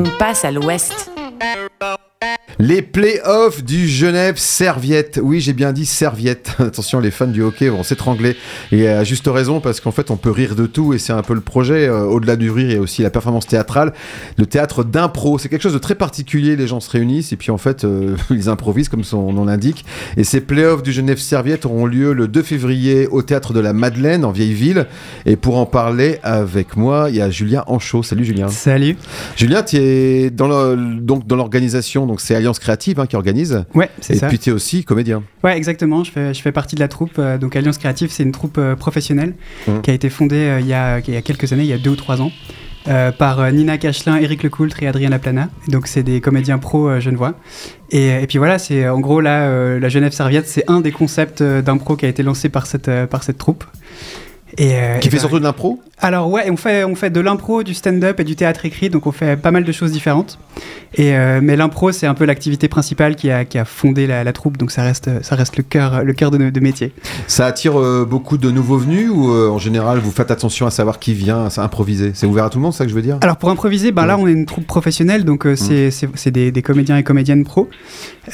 On passe à l'ouest. Les playoffs du Genève Serviette. Oui, j'ai bien dit Serviette. Attention, les fans du hockey vont s'étrangler. Et à juste raison, parce qu'en fait, on peut rire de tout et c'est un peu le projet. Euh, au-delà du rire, il y a aussi la performance théâtrale. Le théâtre d'impro, c'est quelque chose de très particulier. Les gens se réunissent et puis en fait, euh, ils improvisent comme son nom l'indique. Et ces playoffs du Genève Serviette auront lieu le 2 février au théâtre de la Madeleine en Vieille Ville. Et pour en parler avec moi, il y a Julien Anchaud. Salut Julien. Salut. Julien, tu es dans l'organisation, donc c'est Alliance Créative hein, qui organise. Ouais, c'est ça. Et puis tu es aussi comédien. Ouais, exactement. Je fais, je fais partie de la troupe. Euh, donc Alliance Créative, c'est une troupe euh, professionnelle Mmh. qui a été fondée euh, il, y a, il y a quelques années, il y a deux ou trois ans. par Nina Cachelin, Eric Lecoultre et Adrien Laplana. Donc c'est des comédiens pro euh, genevois. Et, et puis voilà, c'est en gros là, la Genève Serviette, c'est un des concepts d'impro qui a été lancé par cette, par cette troupe. Et, euh, Qui et fait ben, surtout de l'impro Alors ouais, on fait, on fait de l'impro, du stand-up et du théâtre écrit, donc on fait pas mal de choses différentes. Et, euh, mais l'impro, c'est un peu l'activité principale qui a, qui a fondé la, la troupe, donc ça reste, ça reste le cœur, le cœur de, de métier. Ça attire euh, beaucoup de nouveaux venus ou en général vous faites attention à savoir qui vient à improviser? C'est ouvert à tout le monde, ça que je veux dire? Alors pour improviser, ben là on est une troupe professionnelle, donc c'est c'est- c'est des, des comédiens et comédiennes pro.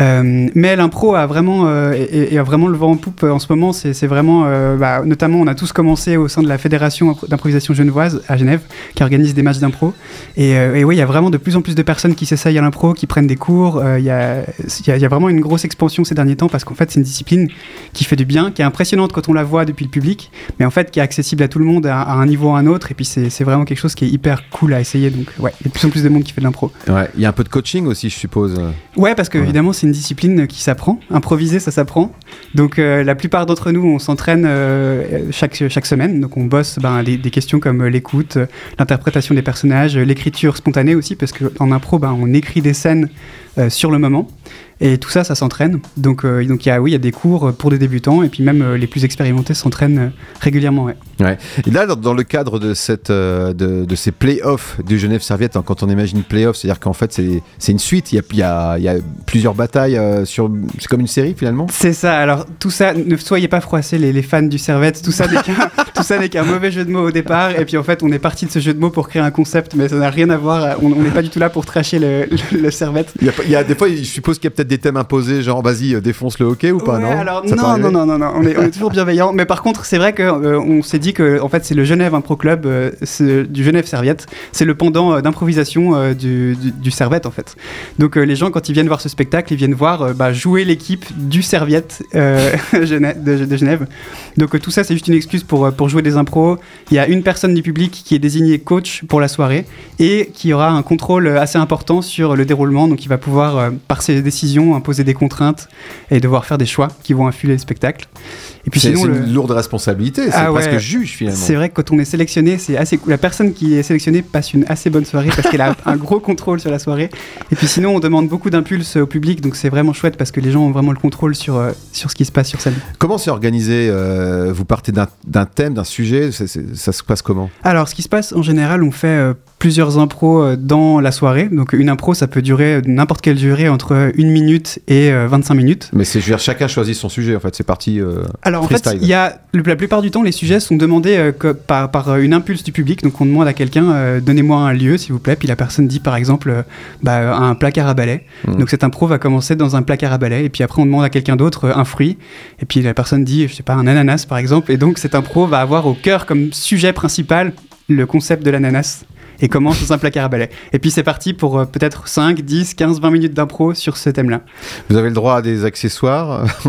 Mais l'impro a vraiment, et, et a vraiment le vent en poupe en ce moment. C'est c'est vraiment, bah, notamment on a tous commencé au sein de la fédération impro- d'improvisation genevoise à Genève, qui organise des matchs d'impro. Et, euh, et oui, il y a vraiment de plus en plus de personnes qui s'essayent à l'impro, qui prennent des cours. Euh, Il y, a, il y a- il y a vraiment une grosse expansion ces derniers temps parce qu'en fait c'est une discipline qui fait du bien, qui est impressionnante quand on la voit depuis le public, mais en fait qui est accessible à tout le monde à, à un niveau ou à un autre. Et puis c'est vraiment quelque chose qui est hyper cool à essayer. Donc ouais, il y a de plus en plus de monde qui fait de l'impro. Ouais, il y a un peu de coaching aussi, je suppose. Ouais, parce que Ouais. évidemment c'est une discipline qui s'apprend. Improviser, ça s'apprend. Donc euh, la plupart d'entre nous, on s'entraîne euh, chaque, chaque semaine. Donc on bosse ben, des questions comme euh, l'écoute, euh, l'interprétation des personnages, euh, l'écriture spontanée aussi, parce qu'en impro, ben, on écrit des scènes sur le moment. Et tout ça, ça s'entraîne. Donc, euh, donc il y a, oui, il y a des cours pour des débutants, et puis même euh, les plus expérimentés s'entraînent euh, régulièrement. Ouais. Ouais. Et là, dans, dans le cadre de, cette, euh, de, de ces playoffs du Genève Serviette, hein, quand on imagine playoffs, c'est-à-dire qu'en fait c'est une suite, il y a, y a- y a plusieurs batailles, sur... c'est comme une série finalement? C'est ça. Alors tout ça, ne soyez pas froissés les, les fans du Servette. Tout ça n'est qu'un, mauvais jeu de mots au départ. Et puis en fait, on est parti de ce jeu de mots pour créer un concept, mais ça n'a rien à voir. On n'est pas du tout là pour tracher le, le, le Servette. il y, a, pas- il y a des fois, je suppose qu'il y a peut-être des thèmes imposés, genre vas-y, euh, défonce le hockey ou pas, Ouais, non alors, non, non, non, non, non, on est, on est toujours bienveillant. Mais par contre, c'est vrai qu'on s'est dit que en fait, c'est le Genève Impro Club euh, du Genève Serviette. C'est le pendant euh, d'improvisation euh, du, du, du Servette, en fait. Donc, euh, les gens, quand ils viennent voir ce spectacle, ils viennent voir euh, bah, jouer l'équipe du Serviette euh, de, de Genève. Donc, euh, tout ça, c'est juste une excuse pour, euh, pour jouer des impros. Il y a une personne du public qui est désignée coach pour la soirée et qui aura un contrôle euh, assez important sur le déroulement. Donc, il va pouvoir, euh, par ses décisions, imposer des contraintes et devoir faire des choix qui vont influer le spectacle. Et puis C'est sinon, c'est le- une lourde responsabilité, c'est Ah presque ouais. juge finalement. c'est vrai que quand on est sélectionné, c'est assez. La personne qui est sélectionnée passe une assez bonne soirée parce qu'elle a un gros contrôle sur la soirée. Et puis sinon, on demande beaucoup d'impulses au public, donc c'est vraiment chouette parce que les gens ont vraiment le contrôle sur, euh, sur ce qui se passe sur scène. Comment c'est organisé euh, Vous partez d'un thème, d'un sujet, ça se passe comment? Alors, ce qui se passe en général, on fait euh, plusieurs impros euh, dans la soirée. Donc, une impro, ça peut durer euh, n'importe quelle durée entre une minute et euh, 25 minutes. Mais c'est, je veux dire, chacun choisit son sujet en fait, c'est parti. euh, Alors en fait, il y a la plupart du temps, les sujets sont demandés euh, que- par, par euh, une impulse du public. Donc on demande à quelqu'un, euh, donnez-moi un lieu, s'il vous plaît. Puis la personne dit par exemple, euh, bah, un placard à balai. Mhm. Donc cette impro va commencer dans un placard à balai. Et puis après, on demande à quelqu'un d'autre euh, un fruit. Et puis la personne dit, je sais pas, un ananas par exemple. Et donc cette impro va avoir au cœur comme sujet principal le concept de l'ananas. Et commence dans un placard à balai. Et puis c'est parti pour euh, peut-être 5, 10, 15, 20 minutes d'impro sur ce thème-là. Vous avez le droit à des accessoires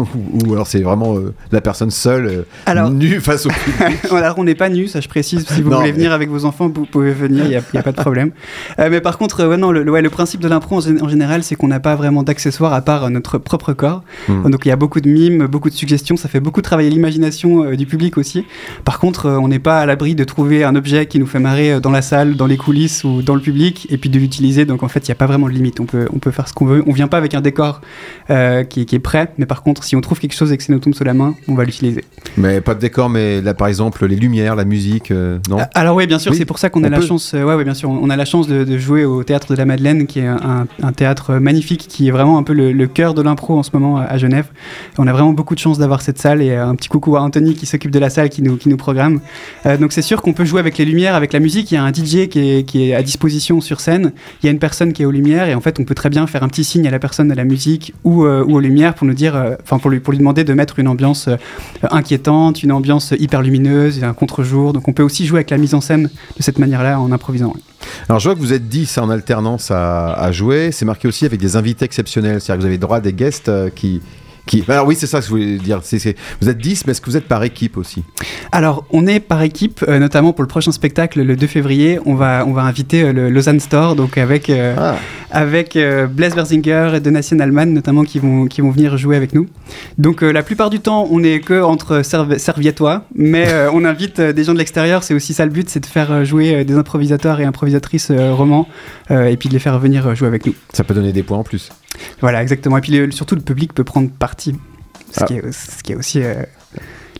ou alors c'est vraiment euh, la personne seule, euh, Alors- nue face au public Alors, on n'est pas nu, ça je précise. Si vous Non, voulez mais- venir avec vos enfants, vous pouvez venir, il n'y a, pas de problème. Mais par contre, ouais, non, le, le- ouais, le principe de l'impro en, gé- en général, c'est qu'on n'a pas vraiment d'accessoires à part notre propre corps. Hmm. Donc il y a beaucoup de mimes, beaucoup de suggestions, ça fait beaucoup travailler l'imagination du public aussi. Par contre, on n'est pas à l'abri de trouver un objet qui nous fait marrer dans la salle, dans les coulisses ou dans le public, et puis de l'utiliser. Donc en fait, il n'y a pas vraiment de limite. On peut, on peut faire ce qu'on veut. On vient pas avec un décor euh, qui, qui est prêt, mais par contre, si on trouve quelque chose et que ça nous tombe sous la main, on va l'utiliser. Mais pas de décor, mais là par exemple les lumières, la musique, euh, non? Ah, Alors oui, bien sûr, Oui, c'est pour ça qu'on a on la chance. euh, ouais, ouais, bien sûr, on a la chance de, de jouer au théâtre de la Madeleine, qui est un, un théâtre magnifique, qui est vraiment un peu le, le cœur de l'impro en ce moment à, Genève. On a vraiment beaucoup de chance d'avoir cette salle et euh, un petit coucou à Anthony qui s'occupe de la salle, qui nous, qui nous programme. Euh, donc c'est sûr qu'on peut jouer avec les lumières, avec la musique. Il y a un DJ qui est, qui est à disposition sur scène, il y a une personne qui est aux lumières et en fait on peut très bien faire un petit signe à la personne à la musique ou, euh, aux lumières pour nous dire, euh, enfin pour, lui, pour lui demander de mettre une ambiance euh, inquiétante, une ambiance hyper lumineuse, un contre-jour. Donc on peut aussi jouer avec la mise en scène de cette manière-là en improvisant. Alors je vois que vous êtes 10 en alternance à, à jouer, c'est marqué aussi avec des invités exceptionnels, c'est-à-dire que vous avez droit à des guests qui alors oui, c'est ça que je voulais dire. Vous êtes 10, mais est-ce que vous êtes par équipe aussi? Alors, on est par équipe, euh, notamment pour le prochain spectacle, le 2 février. On va, on va inviter euh, le Lausanne Store, donc avec, euh, ah. avec Blaise Berzinger et Donatien Allman, notamment, qui vont, qui vont venir jouer avec nous. Donc, la plupart du temps, on n'est que entre serviettois, mais on invite des gens de l'extérieur. C'est aussi ça le but, c'est de faire jouer des improvisateurs et improvisatrices romans, et puis de les faire venir jouer avec nous. Ça peut donner des points en plus. Voilà, exactement. Et puis surtout, le public peut prendre parti. Ce, ah. qui, est, ce qui est aussi euh,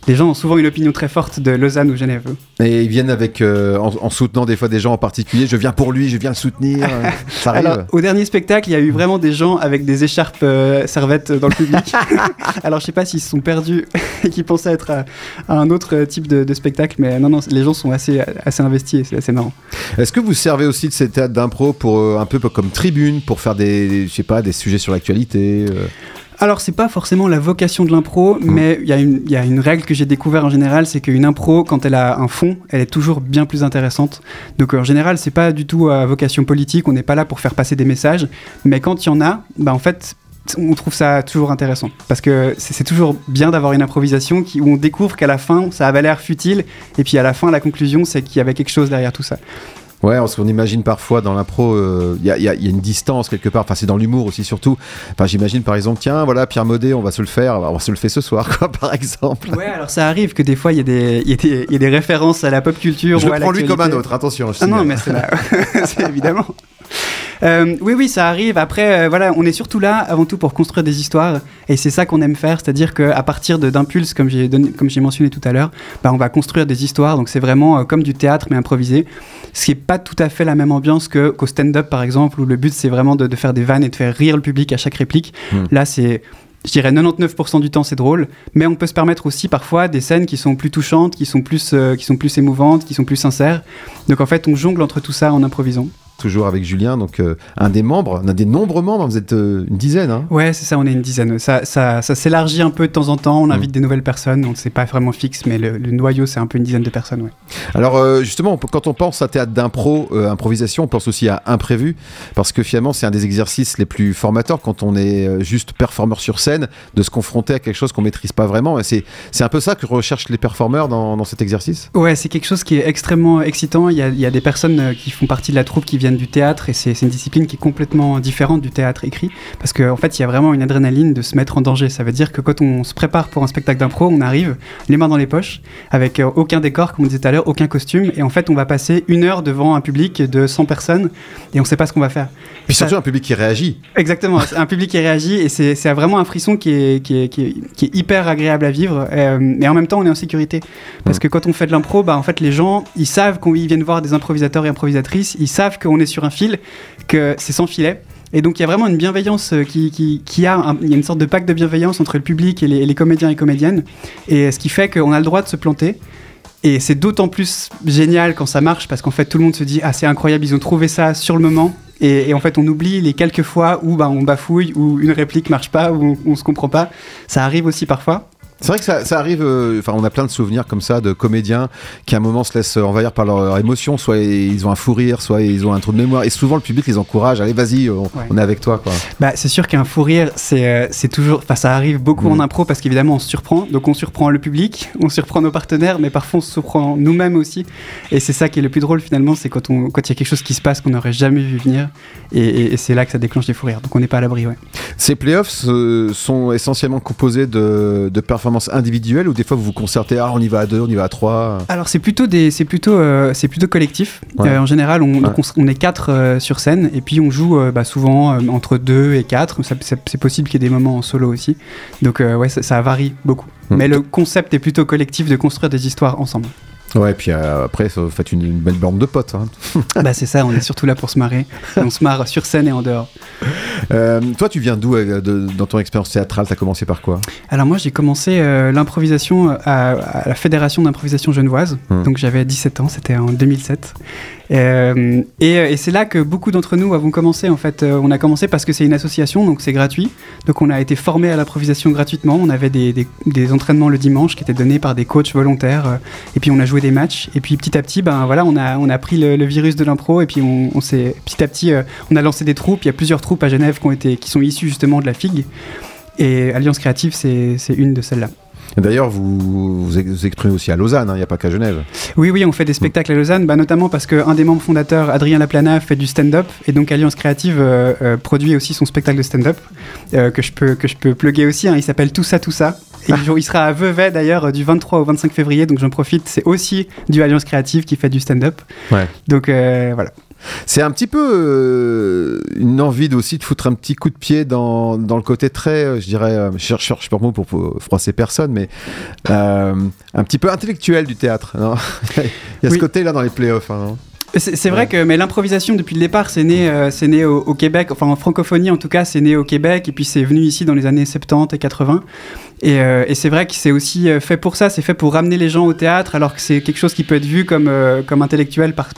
les gens ont souvent une opinion très forte de Lausanne ou Genève. Et ils viennent avec, euh, en, soutenant des fois des gens en particulier. Je viens pour lui, je viens le soutenir. Ça arrive. Alors, au dernier spectacle, il y a eu vraiment des gens avec des écharpes euh, servettes dans le public. Alors, je sais pas s'ils se sont perdus et qu'ils pensaient être à, un autre type de, spectacle, mais non, non, les gens sont assez, assez investis et c'est assez marrant. Est-ce que vous servez aussi de ces théâtres d'impro pour euh, un peu comme tribune pour faire des, je sais pas, des sujets sur l'actualité alors, c'est pas forcément la vocation de l'impro, mmh. mais il y, a une règle que j'ai découvert en général, c'est qu'une impro, quand elle a un fond, elle est toujours bien plus intéressante. Donc, en général, c'est pas du tout à vocation politique, on n'est pas là pour faire passer des messages, mais quand il y en a, bah, en fait, on trouve ça toujours intéressant. Parce que c'est toujours bien d'avoir une improvisation qui, où on découvre qu'à la fin, ça avait l'air futile, et puis à la fin, la conclusion, c'est qu'il y avait quelque chose derrière tout ça. Ouais, parce qu'on imagine parfois dans l'impro, il euh, y, a, y, a, une distance quelque part. Enfin, c'est dans l'humour aussi surtout. Enfin, j'imagine par exemple, tiens, voilà, Pierre Modet, on va se le faire, on va se le faire ce soir, quoi, par exemple. Ouais, alors ça arrive que des fois il y, a des références à la pop culture. Je le prends lui comme un autre. Attention. Je ah non, mais c'est là, évidemment. Euh, oui, oui, ça arrive. Après, euh, voilà, on est surtout là avant tout pour construire des histoires, et c'est ça qu'on aime faire, c'est-à-dire qu'à partir d'impulses, comme j'ai comme j'ai mentionné tout à l'heure, bah, on va construire des histoires. Donc c'est vraiment euh, comme du théâtre mais improvisé, ce qui est pas tout à fait la même ambiance que qu'au stand-up par exemple, où le but c'est vraiment de, faire des vannes et de faire rire le public à chaque réplique. Hmm. Là, c'est je dirais 99% du temps c'est drôle, mais on peut se permettre aussi parfois des scènes qui sont plus touchantes, qui sont plus, qui sont plus émouvantes, qui sont plus sincères. Donc en fait, on jongle entre tout ça en improvisant toujours avec Julien, donc euh, un des membres, un des nombreux membres, vous êtes euh, une dizaine. Hein ouais, c'est ça, on est une dizaine. Ça, ça, ça s'élargit un peu de temps en temps, on mm. invite des nouvelles personnes, on ne sait pas vraiment fixe, mais le, noyau, c'est un peu une dizaine de personnes. Ouais. Alors euh, justement, quand on pense à théâtre d'impro, improvisation, on pense aussi à imprévu, parce que finalement, c'est un des exercices les plus formateurs quand on est juste performeur sur scène, de se confronter à quelque chose qu'on maîtrise pas vraiment. Et c'est, c'est un peu ça que recherchent les performeurs dans, dans cet exercice? Ouais, c'est quelque chose qui est extrêmement excitant. Il y, a, il y a des personnes qui font partie de la troupe qui viennent du théâtre et c'est une discipline qui est complètement différente du théâtre écrit parce qu'en en fait il y a vraiment une adrénaline de se mettre en danger. Ça veut dire que quand on se prépare pour un spectacle d'impro, on arrive les mains dans les poches avec euh, aucun décor comme on disait tout à l'heure, aucun costume et en fait on va passer une heure devant un public de 100 personnes et on ne sait pas ce qu'on va faire. Puis surtout un public qui réagit. Exactement, un public qui réagit et c'est vraiment un frisson qui est, qui est, qui est, hyper agréable à vivre euh, et en même temps on est en sécurité parce que quand on fait de l'impro, bah, en fait les gens ils savent qu'ils viennent voir des improvisateurs et improvisatrices, ils savent qu'on est sur un fil que c'est sans filet. Et donc il y a vraiment une bienveillance euh, qui, a, il y a une sorte de pacte de bienveillance entre le public et les, comédiens et comédiennes. Et ce qui fait qu'on a le droit de se planter. Et c'est d'autant plus génial quand ça marche parce qu'en fait tout le monde se dit ah c'est incroyable ils ont trouvé ça sur le moment et, en fait on oublie les quelques fois où bah, on bafouille ou une réplique marche pas ou on, on se comprend pas ça arrive aussi parfois c'est vrai que ça, ça arrive, euh, enfin on a plein de souvenirs comme ça de comédiens qui à un moment se laissent envahir par leurs émotions, soit ils ont un fou rire, soit ils ont un trou de mémoire, et souvent le public les encourage, allez vas-y, on, est avec toi. Quoi. Bah, c'est sûr qu'un fou rire, c'est, euh, c'est toujours, enfin ça arrive beaucoup en mm. impro parce qu'évidemment on se surprend, donc on surprend le public, on surprend nos partenaires, mais parfois on se surprend nous-mêmes aussi, et c'est ça qui est le plus drôle finalement, c'est quand il quand y a quelque chose qui se passe qu'on n'aurait jamais vu venir, et, c'est là que ça déclenche des fous rires, donc on n'est pas à l'abri. Ouais. Ces playoffs euh, sont essentiellement composés de, de performances individuelles ou des fois vous vous concertez, ah on y va à deux, on y va à trois Alors c'est plutôt, des, c'est plutôt, euh, c'est plutôt collectif. Euh, en général, on, on, est quatre euh, sur scène et puis on joue bah, souvent entre deux et quatre. c'est possible qu'il y ait des moments en solo aussi. Donc ouais, ça, varie beaucoup. Hmm. Mais le concept est plutôt collectif de construire des histoires ensemble. Ouais, puis euh, après, ça, vous faites une, une belle bande de potes. hein. bah c'est ça, on est surtout là pour se marrer. Et on se marre sur scène et en dehors. Euh, toi, tu viens d'où euh, dans ton expérience théâtrale? T'as commencé par quoi? Alors moi j'ai commencé l'improvisation à, à la Fédération d'improvisation genevoise, Hmm. donc j'avais 17 ans, c'était en 2007. Euh, et et c'est là que beaucoup d'entre nous avons commencé en fait. On a commencé parce que c'est une association, donc c'est gratuit. Donc on a été formé à l'improvisation gratuitement. On avait des, des- des entraînements le dimanche qui étaient donnés par des coachs volontaires. et puis on a joué matchs. Et puis petit à petit, ben voilà, on a, pris le, virus de l'impro. Et puis on, s'est petit à petit, euh, on a lancé des troupes. Il y a plusieurs troupes à Genève qui, ont qui sont issues justement de la FIG. Et Alliance Créative, c'est une de celles-là. D'ailleurs, vous vous ex- vous exprimez aussi à Lausanne, hein, il n'y a pas qu'à Genève. Oui, oui, on fait des spectacles à Lausanne, bah, notamment parce qu'un des membres fondateurs, Adrien Laplana, fait du stand-up, et donc Alliance Créative euh, euh, produit aussi son spectacle de stand-up, euh, que, je peux, que je peux plugger aussi, hein, il s'appelle Tout ça, tout ça. Et il sera à Vevey d'ailleurs du 23 au 25 février, donc j'en profite, c'est aussi du Alliance Créative qui fait du stand-up. Ouais. Donc voilà. C'est un petit peu euh, une envie aussi de foutre un petit coup de pied dans, dans le côté très, euh, je dirais, euh, je cherche, pas mot pour, pour froisser personne, mais euh, un petit peu intellectuel du théâtre. non Il y a ce côté-là dans les playoffs. hein, C'est c'est vrai Ouais. que mais l'improvisation depuis le départ c'est né euh, c'est né au, au Québec enfin en francophonie en tout cas c'est né au Québec et puis c'est venu ici dans les années 70 et 80 et, euh, et c'est vrai que c'est aussi euh, fait pour ça c'est fait pour ramener les gens au théâtre alors que c'est quelque chose qui peut être vu comme euh, intellectuel par,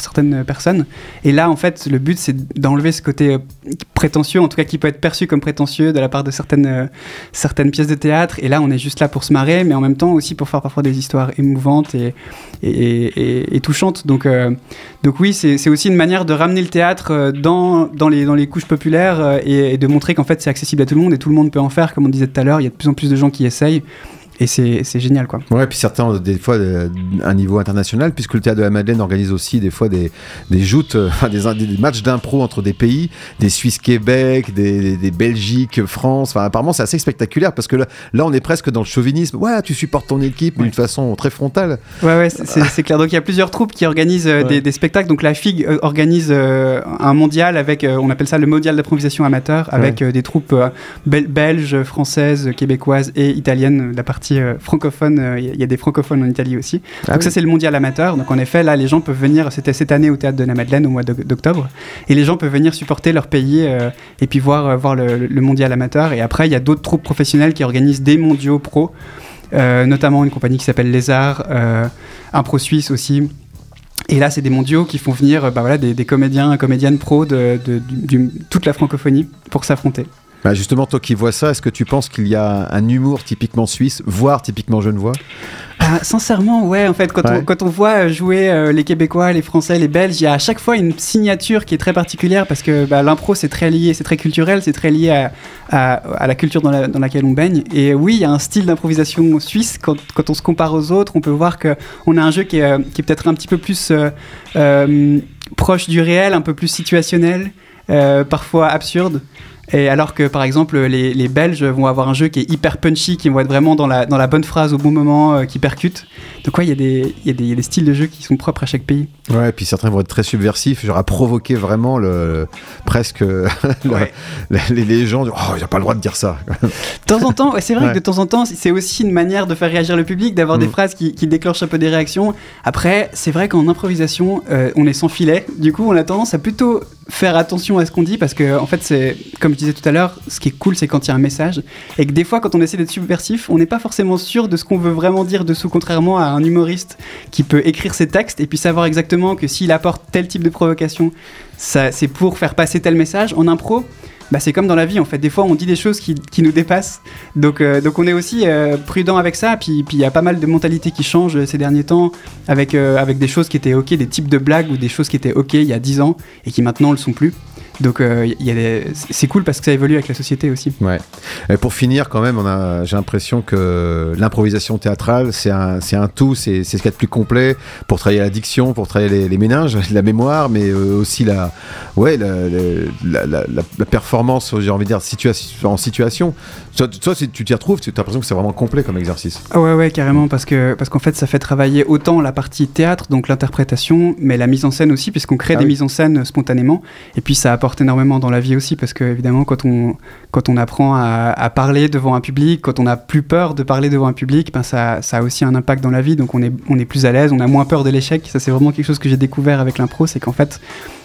certaines personnes. Et là en fait le but c'est d'enlever ce côté prétentieux en tout cas qui peut être perçu comme prétentieux de la part de certaines pièces de théâtre. Et là on est juste là pour se marrer mais en même temps aussi pour faire parfois des histoires émouvantes et touchantes. Donc donc oui, c'est aussi une manière de ramener le théâtre dans, les, couches populaires et, et de montrer qu'en fait c'est accessible à tout le monde et tout le monde peut en faire, comme on disait tout à l'heure, il y a de plus en plus de gens qui essayent et c'est génial quoi. Ouais, puis certains ont des fois euh, un niveau international, puisque le théâtre de la Madeleine organise aussi des fois des, des joutes, euh, enfin, des, des matchs d'impro entre des pays, des Suisse-Québec, des, des, des Belgique-France. Enfin, apparemment, c'est assez spectaculaire parce que là, là, on est presque dans le chauvinisme. Ouais, tu supportes ton équipe, mais d'une façon très frontale. Ouais, ouais, c'est- clair. Donc il y a plusieurs troupes qui organisent euh, Ouais. des, spectacles. Donc la FIG organise euh, un mondial avec, euh, on appelle ça le mondial d'improvisation amateur, avec des troupes bel- belges, françaises, québécoises et italiennes. La partie euh, francophone, euh, il y a- des francophones en Italie aussi. Ah Donc oui. ça c'est le mondial amateur. Donc en effet là les gens peuvent venir, c'était cette année au théâtre de la Madeleine au mois d'oc- d'octobre, et les gens peuvent venir supporter leur pays euh, et puis voir, voir le, le mondial amateur. Et après il y a d'autres troupes professionnelles qui organisent des mondiaux pro, euh, notamment une compagnie qui s'appelle Lézard, euh, Impro Suisse aussi. Et là, c'est des mondiaux qui font venir bah voilà, des, des comédiens, comédiennes pro de, toute la francophonie pour s'affronter. Bah, justement, toi qui vois ça, est-ce que tu penses qu'il y a un humour typiquement suisse, voire typiquement genevois? Ah, sincèrement, ouais, en fait, quand, Ouais. on, quand on voit euh, jouer euh, les Québécois, les Français, les Belges, il y a à chaque fois une signature qui est très particulière parce que bah, l'impro, c'est très lié, c'est très culturel, c'est très lié à, à- à la culture dans, la- dans laquelle on baigne. Et oui, il y a un style d'improvisation suisse. Quand, quand on se compare aux autres, on peut voir qu'on a un jeu qui est, euh, qui est peut-être un petit peu plus euh, euh, proche du réel, un peu plus situationnel, parfois absurde. Et alors que par exemple les, les Belges vont avoir un jeu qui est hyper punchy, qui vont être vraiment dans la, dans la bonne phrase au bon moment, euh, qui percute. Donc ouais, il y, a des- il y, a des- il y a des styles de jeu qui sont propres à chaque pays. Ouais, et puis certains vont être très subversifs, genre à provoquer vraiment le, presque le- Ouais. les, les gens. Oh, il n'y a pas le droit de dire ça. De temps en temps, ouais, c'est vrai Ouais. que de temps en temps, c'est aussi une manière de faire réagir le public, d'avoir des Mm. phrases qui, qui déclenchent un peu des réactions. Après, c'est vrai qu'en improvisation, euh, on est sans filet. Du coup, on a tendance à plutôt faire attention à ce qu'on dit parce que, en fait, c'est comme je disais tout à l'heure, ce qui est cool, c'est quand il y a un message et que des fois, quand on essaie d'être subversif, on n'est pas forcément sûr de ce qu'on veut vraiment dire dessous, contrairement à un humoriste qui peut écrire ses textes et puis savoir exactement que s'il apporte tel type de provocation, c'est pour faire passer tel message. En impro, bah, c'est comme dans la vie en fait. Des fois, on dit des choses qui, nous dépassent. Donc, euh, donc on est aussi euh, prudent avec ça. Puis puis il y a pas mal de mentalités qui changent euh, ces derniers temps avec, avec des choses qui étaient ok, des types de blagues ou des choses qui étaient ok il y a 10 ans et qui maintenant ne le sont plus. Donc euh, il y a des- c'est cool parce que ça évolue avec la société aussi. Ouais. Et pour finir, quand même, on a, j'ai l'impression que l'improvisation théâtrale, c'est un, c'est un tout, c'est, c'est ce qu'il y a de plus complet pour travailler l'addiction, pour travailler les, les méninges, la mémoire, mais euh, aussi la, ouais, la, la, la, la- la performance, j'ai envie de dire, en situation. Toi, toi, si tu t'y retrouves, tu as l'impression que c'est vraiment complet comme exercice. Ah ouais ouais carrément parce que parce qu'en fait ça fait travailler autant la partie théâtre donc l'interprétation mais la mise en scène aussi puisqu'on crée Ah des oui. mises en scène spontanément et puis ça apporte énormément dans la vie aussi, parce que évidemment, quand on, quand on apprend à, parler devant un public, quand on n'a plus peur de parler devant un public, ben ça, ça, a aussi un impact dans la vie, donc on est, on est plus à l'aise, on a moins peur de l'échec. Ça, c'est vraiment quelque chose que j'ai découvert avec l'impro, c'est qu'en fait,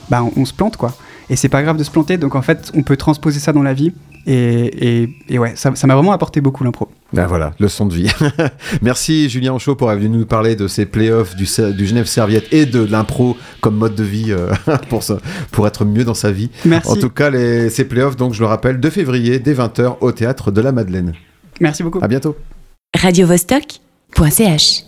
ben, on, se plante, quoi. Et c'est pas grave de se planter, donc en fait, on peut transposer ça dans la vie. Et, et, ouais, ça m'a vraiment apporté beaucoup l'impro. Ben voilà, leçon de vie. Merci Julien Anchaud pour être venu nous parler de ces playoffs du, du Genève Serviette et de l'impro comme mode de vie euh, pour, pour être mieux dans sa vie. Merci. En tout cas, les, ces playoffs, donc je le rappelle, 2 février dès 20h au théâtre de la Madeleine. Merci beaucoup. À bientôt. Radio -Vostok .ch